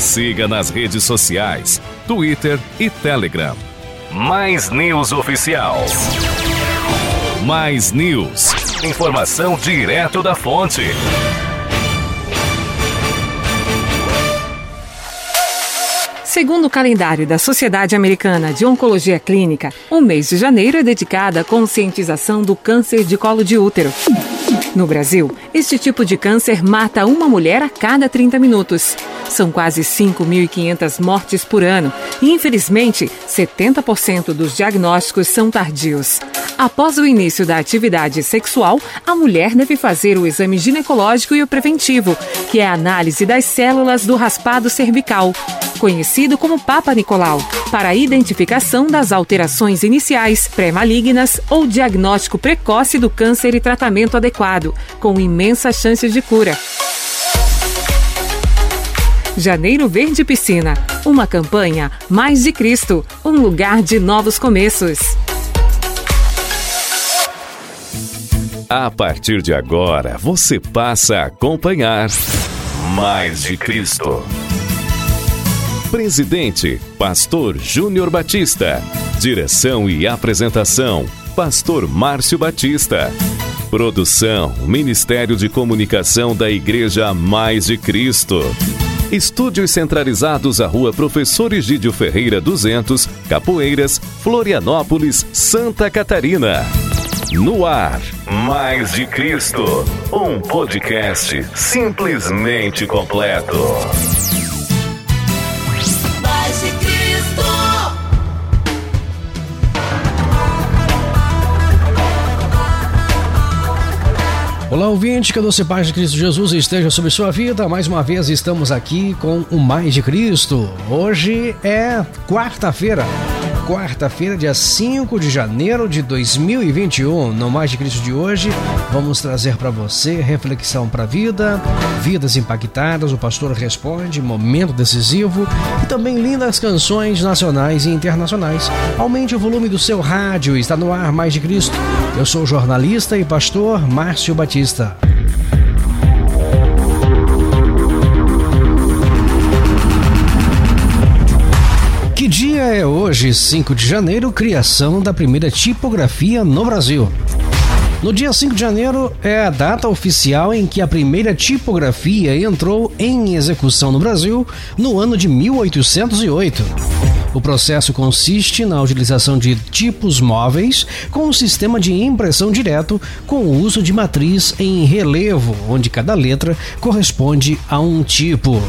Siga nas redes sociais, Twitter e Telegram. Mais News Oficial. Mais News. Informação direto da fonte. Segundo o calendário da Sociedade Americana de Oncologia Clínica, o mês de janeiro é dedicado à conscientização do câncer de colo de útero. No Brasil, este tipo de câncer mata uma mulher a cada 30 minutos. São quase 5.500 mortes por ano e, infelizmente, 70% dos diagnósticos são tardios. Após o início da atividade sexual, a mulher deve fazer o exame ginecológico e o preventivo, que é a análise das células do raspado cervical, conhecido como Papa Nicolau, para a identificação das alterações iniciais, pré-malignas ou diagnóstico precoce do câncer e tratamento adequado, com imensas chances de cura. Janeiro Verde Piscina, uma campanha Mais de Cristo, um lugar de novos começos. A partir de agora, você passa a acompanhar Mais de Cristo. Presidente, Pastor Júnior Batista. Direção e apresentação, Pastor Márcio Batista. Produção, Ministério de Comunicação da Igreja Mais de Cristo. Estúdios centralizados à Rua Professor Egídio Ferreira 200, Capoeiras, Florianópolis, Santa Catarina. No ar, Mais de Cristo, um podcast simplesmente completo. Olá, ouvinte, que a doce paz de Cristo Jesus esteja sobre sua vida. Mais uma vez estamos aqui com o Mais de Cristo. Hoje é quarta-feira. Quarta-feira, dia 5 de janeiro de 2021. No Mais de Cristo de hoje, vamos trazer para você reflexão para a vida, vidas impactadas, o pastor responde, momento decisivo e também lindas canções nacionais e internacionais. Aumente o volume do seu rádio, está no ar Mais de Cristo. Eu sou o jornalista e pastor Márcio Batista. Que dia é hoje, 5 de janeiro, criação da primeira tipografia no Brasil? No dia 5 de janeiro é a data oficial em que a primeira tipografia entrou em execução no Brasil no ano de 1808. O processo consiste na utilização de tipos móveis com um sistema de impressão direto com o uso de matriz em relevo, onde cada letra corresponde a um tipo.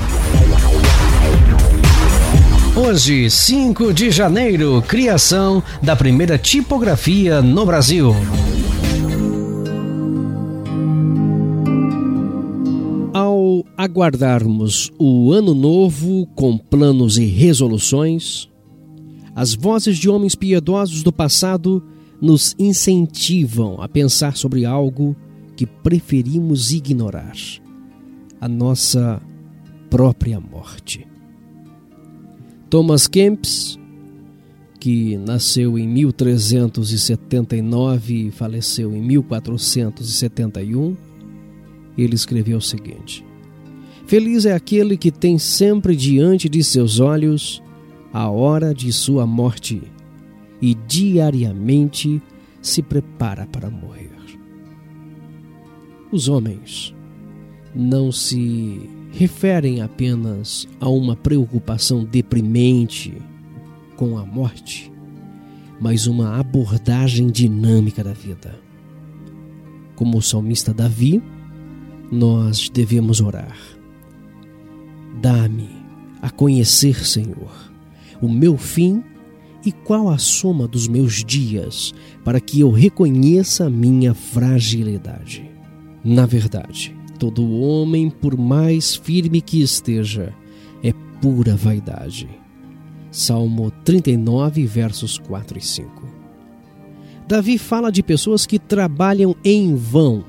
Hoje, 5 de janeiro, criação da primeira tipografia no Brasil. Ao aguardarmos o ano novo com planos e resoluções, as vozes de homens piedosos do passado nos incentivam a pensar sobre algo que preferimos ignorar: a nossa própria morte. Thomas Kempis, que nasceu em 1379 e faleceu em 1471, ele escreveu o seguinte: Feliz é aquele que tem sempre diante de seus olhos a hora de sua morte e diariamente se prepara para morrer. Os homens não se referem apenas a uma preocupação deprimente com a morte, mas uma abordagem dinâmica da vida. Como o salmista Davi, nós devemos orar. Dá-me a conhecer, Senhor, o meu fim e qual a soma dos meus dias para que eu reconheça a minha fragilidade. Na verdade, todo homem, por mais firme que esteja, é pura vaidade. Salmo 39, versos 4 e 5. Davi fala de pessoas que trabalham em vão,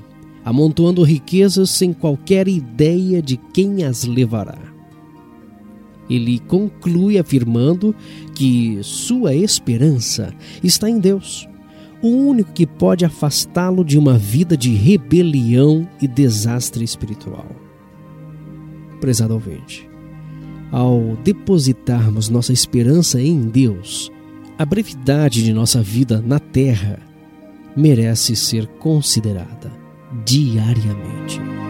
amontoando riquezas sem qualquer ideia de quem as levará. Ele conclui afirmando que sua esperança está em Deus, o único que pode afastá-lo de uma vida de rebelião e desastre espiritual. Prezado ouvinte, ao depositarmos nossa esperança em Deus, a brevidade de nossa vida na terra merece ser considerada diariamente.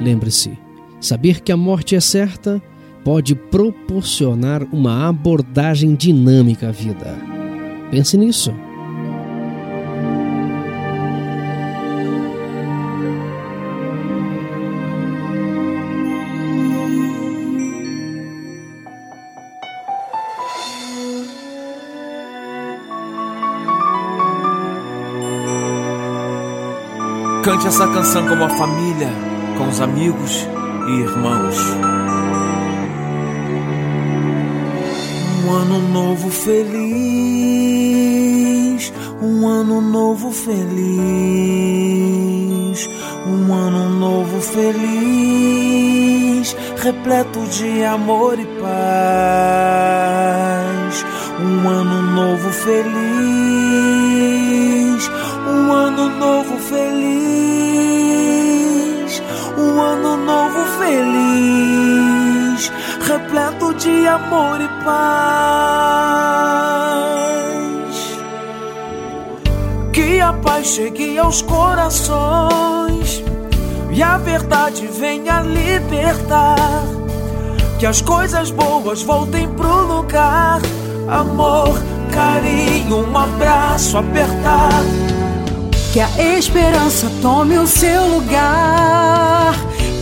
Lembre-se, saber que a morte é certa pode proporcionar uma abordagem dinâmica à vida. Pense nisso. Cante essa canção como a família, com os amigos e irmãos. Um ano novo feliz, um ano novo feliz, um ano novo feliz, repleto de amor e paz. Um ano novo feliz, um ano novo feliz, um ano novo feliz, repleto de amor e paz. Que a paz chegue aos corações e a verdade venha libertar. Que as coisas boas voltem pro lugar. Amor, carinho, um abraço apertado. Que a esperança tome o seu lugar.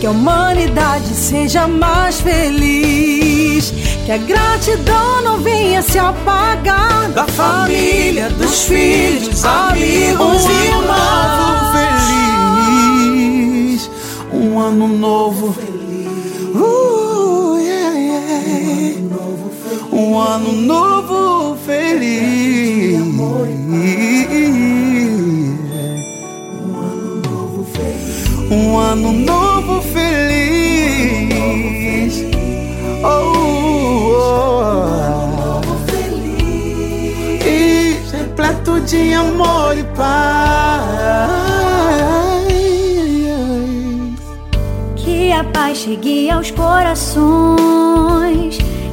Que a humanidade seja mais feliz. Que a gratidão não venha se apagar. Da família, dos filhos, amigos Um e ano irmãos. Um ano novo feliz. Uh, yeah, yeah. Um ano novo feliz. Um ano novo feliz. De amor e paz. Que a paz chegue aos corações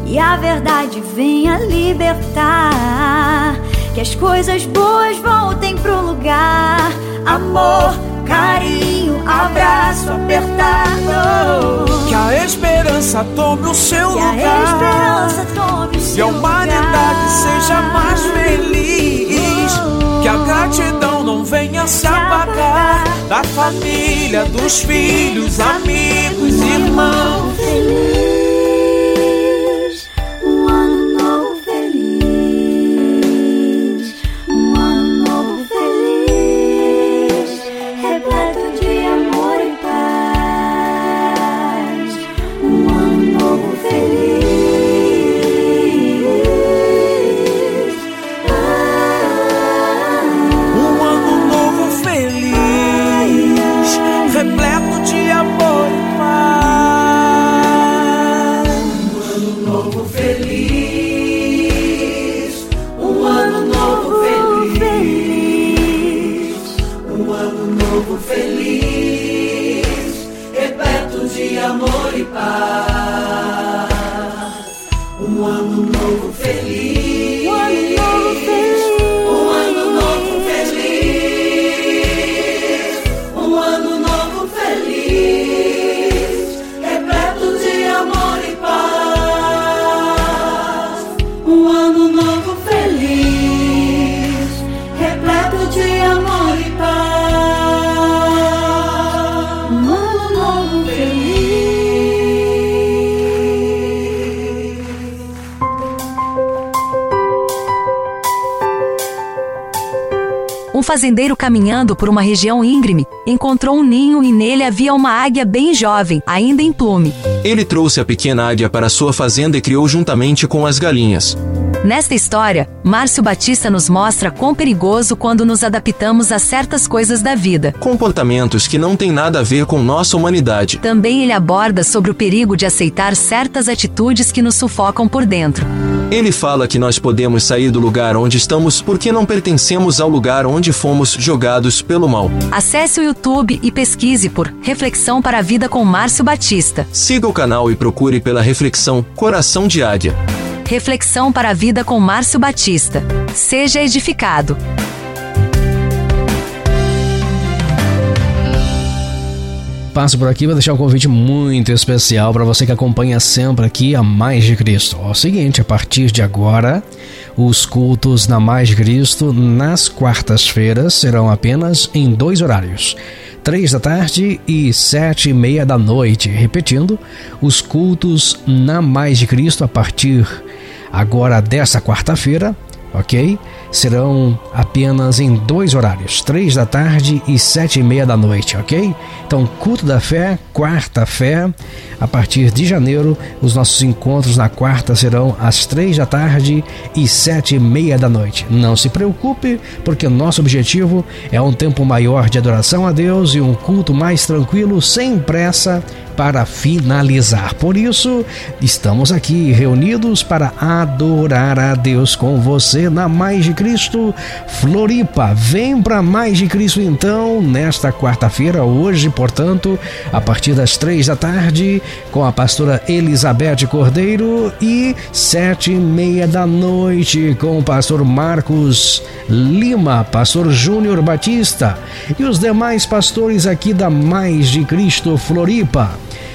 e a verdade venha libertar. Que as coisas boas voltem pro lugar. Amor, carinho, abraço apertado. Que a esperança tome o seu Que a lugar. esperança tome o E a seu humanidade lugar. seja mais feliz. Que a gratidão não venha se apagar. Da família, dos filhos, amigos, irmãos. Um fazendeiro caminhando por uma região íngreme encontrou um ninho e nele havia uma águia bem jovem, ainda em plume. Ele trouxe a pequena águia para sua fazenda e criou juntamente com as galinhas. Nesta história, Márcio Batista nos mostra quão perigoso quando nos adaptamos a certas coisas da vida. Comportamentos que não têm nada a ver com nossa humanidade. Também ele aborda sobre o perigo de aceitar certas atitudes que nos sufocam por dentro. Ele fala que nós podemos sair do lugar onde estamos porque não pertencemos ao lugar onde fomos jogados pelo mal. Acesse o YouTube e pesquise por Reflexão para a Vida com Márcio Batista. Siga o canal e procure pela reflexão Coração de Águia. Reflexão para a Vida com Márcio Batista. Seja edificado. Passo por aqui para deixar um convite muito especial para você que acompanha sempre aqui a Mais de Cristo. É o seguinte, a partir de agora, os cultos na Mais de Cristo nas quartas-feiras serão apenas em dois horários. Três da tarde e sete e meia da noite. Repetindo, os cultos na Mais de Cristo a partir agora dessa quarta-feira, ok? Serão apenas em dois horários, três da tarde e sete e meia da noite, ok? Então, culto da fé, quarta fé, a partir de janeiro, os nossos encontros na quarta serão às três da tarde e sete e meia da noite. Não se preocupe, porque nosso objetivo é um tempo maior de adoração a Deus e um culto mais tranquilo, sem pressa, para finalizar. Por isso, estamos aqui reunidos para adorar a Deus com você na de Cristo Floripa. Vem para Mais de Cristo então, nesta quarta-feira, hoje, portanto, a partir das três da tarde, com a pastora Elizabeth Cordeiro e sete e meia da noite com o pastor Marcos Lima, pastor Júnior Batista e os demais pastores aqui da Mais de Cristo Floripa.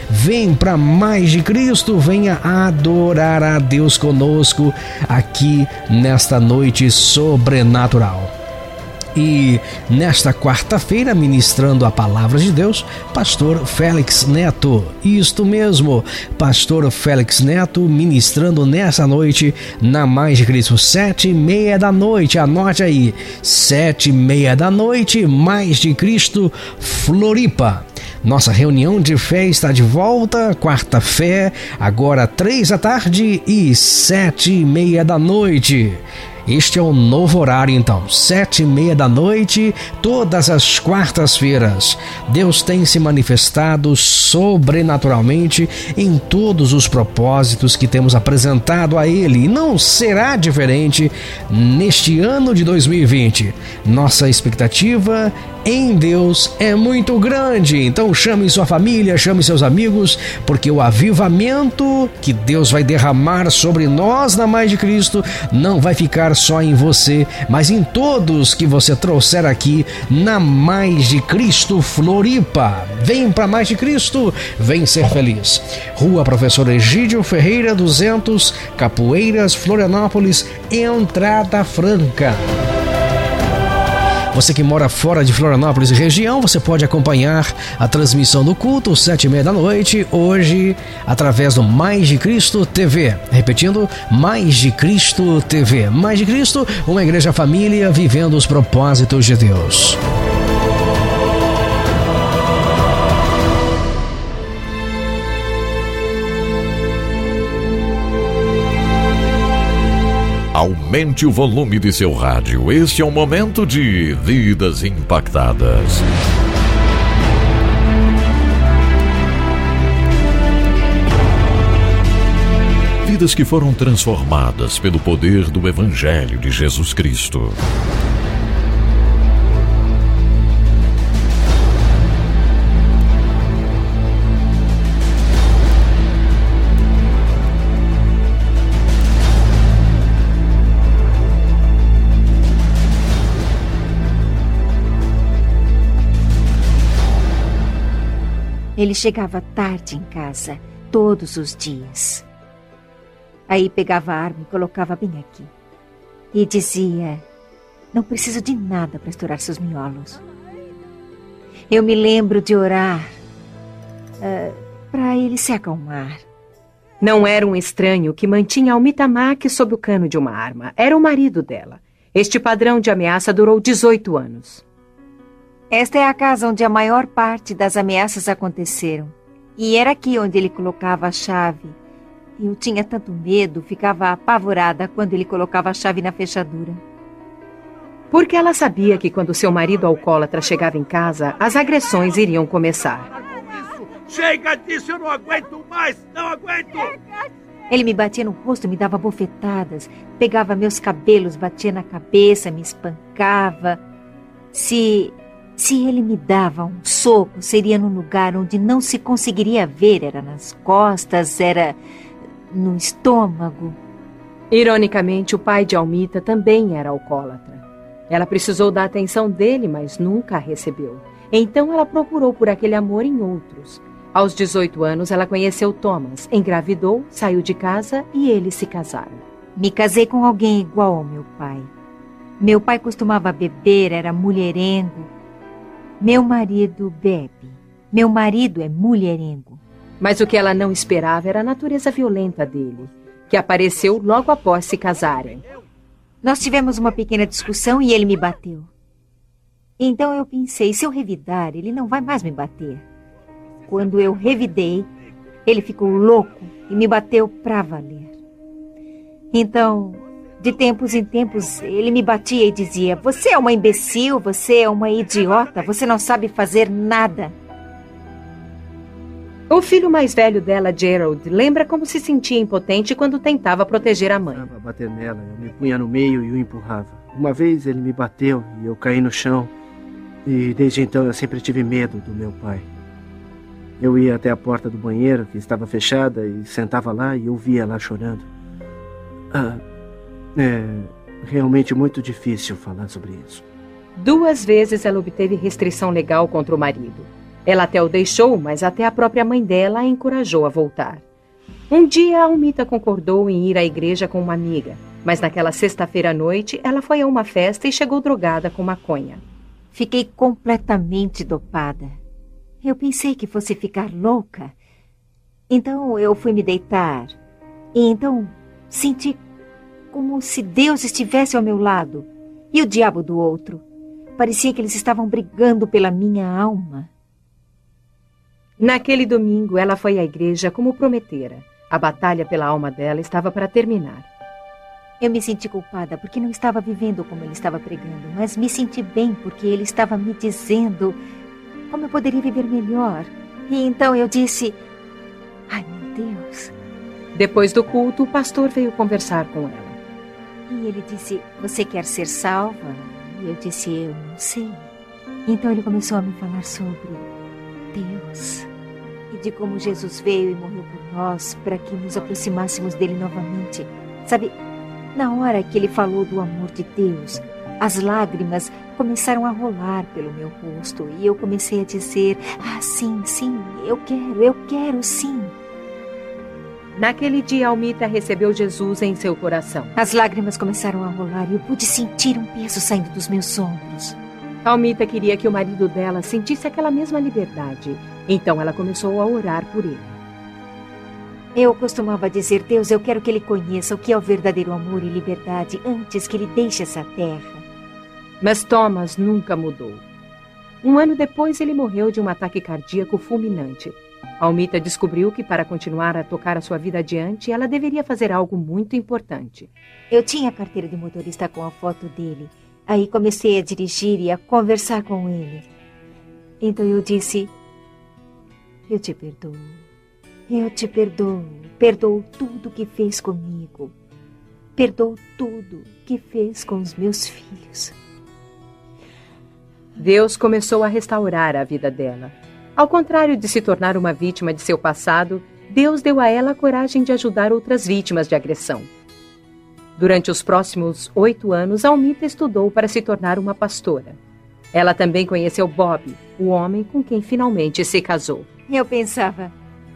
Vem para mais de Cristo, venha adorar a Deus conosco aqui nesta noite sobrenatural. E nesta quarta-feira, ministrando a palavra de Deus, Pastor Félix Neto. Isto mesmo, Pastor Félix Neto ministrando nessa noite na Mais de Cristo, sete e meia da noite. Anote aí, sete e meia da noite, Mais de Cristo, Floripa. Nossa reunião de fé está de volta, quarta-feira, agora três da tarde e sete e meia da noite. Este é o novo horário, então, sete e meia da noite, todas as quartas-feiras. Deus tem se manifestado sobrenaturalmente em todos os propósitos que temos apresentado a Ele e não será diferente neste ano de 2020. Nossa expectativa em Deus é muito grande. Então chame sua família, chame seus amigos, porque o avivamento que Deus vai derramar sobre nós na Mais de Cristo não vai ficar só em você, mas em todos que você trouxer aqui na Mais de Cristo Floripa. Vem para Mais de Cristo, vem ser feliz. Rua Professor Egídio Ferreira 200, Capoeiras, Florianópolis, entrada franca. Você que mora fora de Florianópolis e região, você pode acompanhar a transmissão do culto, sete e meia da noite, hoje, através do Mais de Cristo TV. Repetindo, Mais de Cristo TV. Mais de Cristo, uma igreja família vivendo os propósitos de Deus. Aumente o volume de seu rádio. Este é o momento de Vidas Impactadas. Vidas que foram transformadas pelo poder do Evangelho de Jesus Cristo. Ele chegava tarde em casa, todos os dias. Aí pegava a arma e colocava bem aqui. E dizia: Não preciso de nada para estourar seus miolos. Eu me lembro de orar uh, para ele se acalmar. Não era um estranho que mantinha Almitamac sob o cano de uma arma. Era o marido dela. Este padrão de ameaça durou 18 anos. Esta é a casa onde a maior parte das ameaças aconteceram. E era aqui onde ele colocava a chave. Eu tinha tanto medo, ficava apavorada quando ele colocava a chave na fechadura. Porque ela sabia que quando seu marido alcoólatra chegava em casa, as agressões iriam começar. Chega disso, eu não aguento mais! Não aguento! Ele me batia no rosto, me dava bofetadas, pegava meus cabelos, batia na cabeça, me espancava. Se se ele me dava um soco, seria num lugar onde não se conseguiria ver, era nas costas, era no estômago. Ironicamente, o pai de Almita também era alcoólatra. Ela precisou da atenção dele, mas nunca a recebeu. Então ela procurou por aquele amor em outros. Aos 18 anos, ela conheceu Thomas, engravidou, saiu de casa e eles se casaram. Me casei com alguém igual ao meu pai. Meu pai costumava beber, era mulherengo. Meu marido bebe. Meu marido é mulherengo. Mas o que ela não esperava era a natureza violenta dele, que apareceu logo após se casarem. Nós tivemos uma pequena discussão e ele me bateu. Então eu pensei, se eu revidar, ele não vai mais me bater. Quando eu revidei, ele ficou louco e me bateu pra valer. Então, de tempos em tempos, ele me batia e dizia: Você é uma imbecil, você é uma idiota, você não sabe fazer nada. O filho mais velho dela, Gerald, lembra como se sentia impotente quando tentava proteger a mãe. Tentava bater nela, eu me punha no meio e o empurrava. Uma vez ele me bateu e eu caí no chão. E desde então eu sempre tive medo do meu pai. Eu ia até a porta do banheiro, que estava fechada, e sentava lá e ouvia ela chorando. Ah, é realmente muito difícil falar sobre isso. Duas vezes ela obteve restrição legal contra o marido. Ela até o deixou, mas até a própria mãe dela a encorajou a voltar. Um dia, a Almita concordou em ir à igreja com uma amiga, mas naquela sexta-feira à noite, ela foi a uma festa e chegou drogada com maconha. Fiquei completamente dopada. Eu pensei que fosse ficar louca. Então eu fui me deitar. E então senti como se Deus estivesse ao meu lado e o diabo do outro. Parecia que eles estavam brigando pela minha alma. Naquele domingo, ela foi à igreja como prometera. A batalha pela alma dela estava para terminar. Eu me senti culpada porque não estava vivendo como ele estava pregando, mas me senti bem porque ele estava me dizendo como eu poderia viver melhor. E então eu disse: Ai, meu Deus. Depois do culto, o pastor veio conversar com ela. E ele disse: Você quer ser salva? E eu disse: Eu não sei. Então ele começou a me falar sobre Deus e de como Jesus veio e morreu por nós para que nos aproximássemos dele novamente. Sabe, na hora que ele falou do amor de Deus, as lágrimas começaram a rolar pelo meu rosto e eu comecei a dizer: Ah, sim, sim, eu quero, eu quero sim. Naquele dia, Almita recebeu Jesus em seu coração. As lágrimas começaram a rolar e eu pude sentir um peso saindo dos meus ombros. Almita queria que o marido dela sentisse aquela mesma liberdade. Então ela começou a orar por ele. Eu costumava dizer: Deus, eu quero que ele conheça o que é o verdadeiro amor e liberdade antes que ele deixe essa terra. Mas Thomas nunca mudou. Um ano depois, ele morreu de um ataque cardíaco fulminante. Almita descobriu que, para continuar a tocar a sua vida adiante, ela deveria fazer algo muito importante. Eu tinha a carteira de motorista com a foto dele. Aí comecei a dirigir e a conversar com ele. Então eu disse: Eu te perdoo. Eu te perdoo. Perdoo tudo que fez comigo. Perdoo tudo que fez com os meus filhos. Deus começou a restaurar a vida dela. Ao contrário de se tornar uma vítima de seu passado, Deus deu a ela a coragem de ajudar outras vítimas de agressão. Durante os próximos oito anos, Almita estudou para se tornar uma pastora. Ela também conheceu Bob, o homem com quem finalmente se casou. Eu pensava,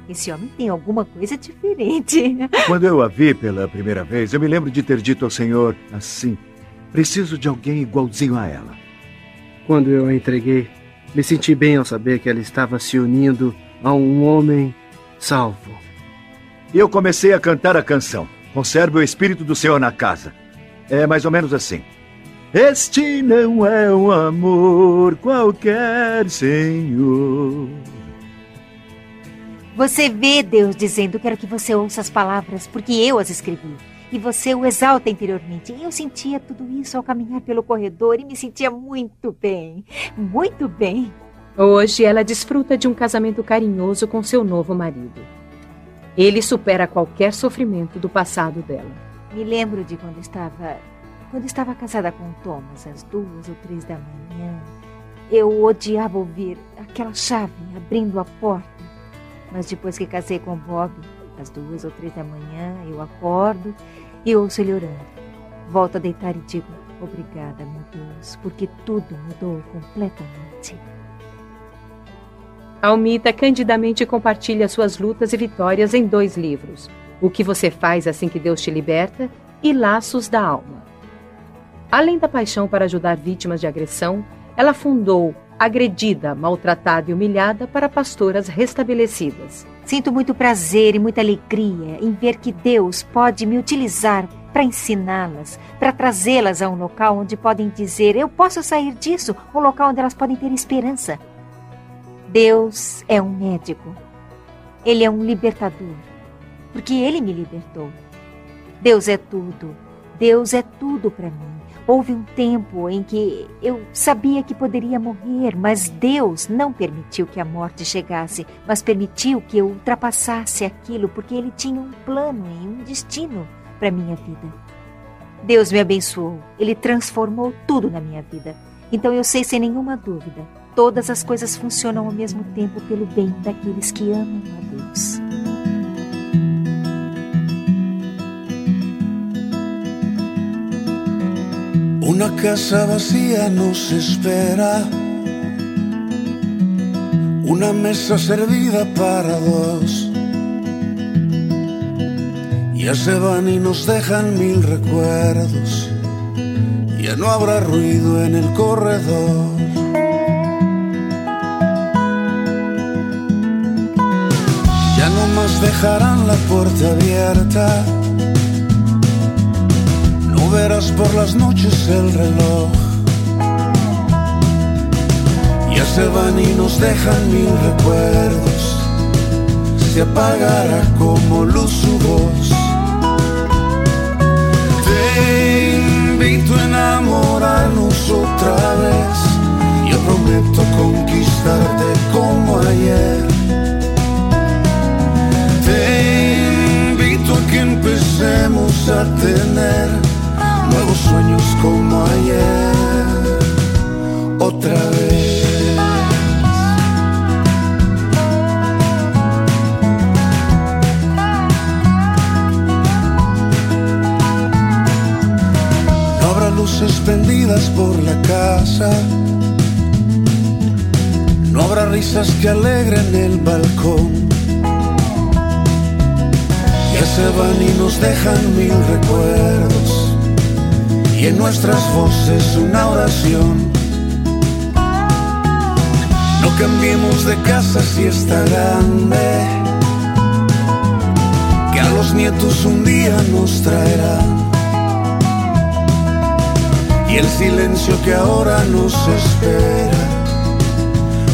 esse homem tem alguma coisa diferente. Quando eu a vi pela primeira vez, eu me lembro de ter dito ao Senhor assim: preciso de alguém igualzinho a ela. Quando eu a entreguei, me senti bem ao saber que ela estava se unindo a um homem salvo. E eu comecei a cantar a canção. Conserve o Espírito do Senhor na casa. É mais ou menos assim. Este não é um amor qualquer, Senhor. Você vê Deus dizendo: Quero que você ouça as palavras, porque eu as escrevi. E você o exalta interiormente. Eu sentia tudo isso ao caminhar pelo corredor e me sentia muito bem. Muito bem. Hoje ela desfruta de um casamento carinhoso com seu novo marido. Ele supera qualquer sofrimento do passado dela. Me lembro de quando estava. Quando estava casada com Thomas, às duas ou três da manhã. Eu odiava ouvir aquela chave abrindo a porta. Mas depois que casei com Bob, às duas ou três da manhã, eu acordo e ouço ele orando. Volto a deitar e digo: Obrigada, meu Deus, porque tudo mudou completamente. Almita candidamente compartilha suas lutas e vitórias em dois livros: O que você faz assim que Deus te liberta e Laços da Alma. Além da paixão para ajudar vítimas de agressão, ela fundou Agredida, Maltratada e Humilhada para Pastoras Restabelecidas. Sinto muito prazer e muita alegria em ver que Deus pode me utilizar para ensiná-las, para trazê-las a um local onde podem dizer: Eu posso sair disso, um local onde elas podem ter esperança. Deus é um médico. Ele é um libertador, porque ele me libertou. Deus é tudo. Deus é tudo para mim. Houve um tempo em que eu sabia que poderia morrer, mas Deus não permitiu que a morte chegasse, mas permitiu que eu ultrapassasse aquilo, porque Ele tinha um plano e um destino para minha vida. Deus me abençoou, Ele transformou tudo na minha vida. Então eu sei sem nenhuma dúvida todas as coisas funcionam ao mesmo tempo pelo bem daqueles que amam a Deus. Una casa vacía nos espera, una mesa servida para dos. Ya se van y nos dejan mil recuerdos, ya no habrá ruido en el corredor. Ya no más dejarán la puerta abierta. Verás por las noches el reloj. Ya se van y nos dejan mil recuerdos. Se apagará como luz su voz. Te invito a enamorarnos otra vez. Yo prometo conquistarte como ayer. Te invito a que empecemos a tener nuevos sueños como ayer. Otra vez. No habrá luces prendidas por la casa. No habrá risas que alegren el balcón. Ya se van y nos dejan mil recuerdos. Y en nuestras voces una oración. No cambiemos de casa si está grande. Que a los nietos un día nos traerá. Y el silencio que ahora nos espera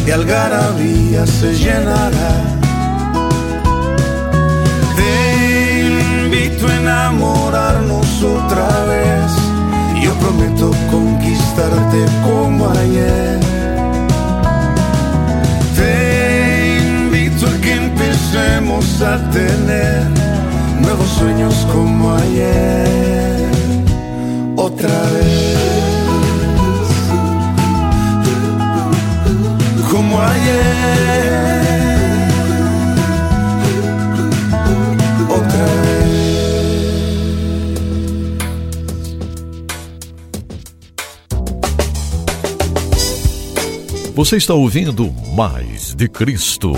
de algarabía se llenará. Te invito a enamorarnos otra vez. Prometo conquistarte como ayer. Te invito a que empecemos a tener nuevos sueños como ayer. Otra vez. Como ayer. Você está ouvindo Mais de Cristo.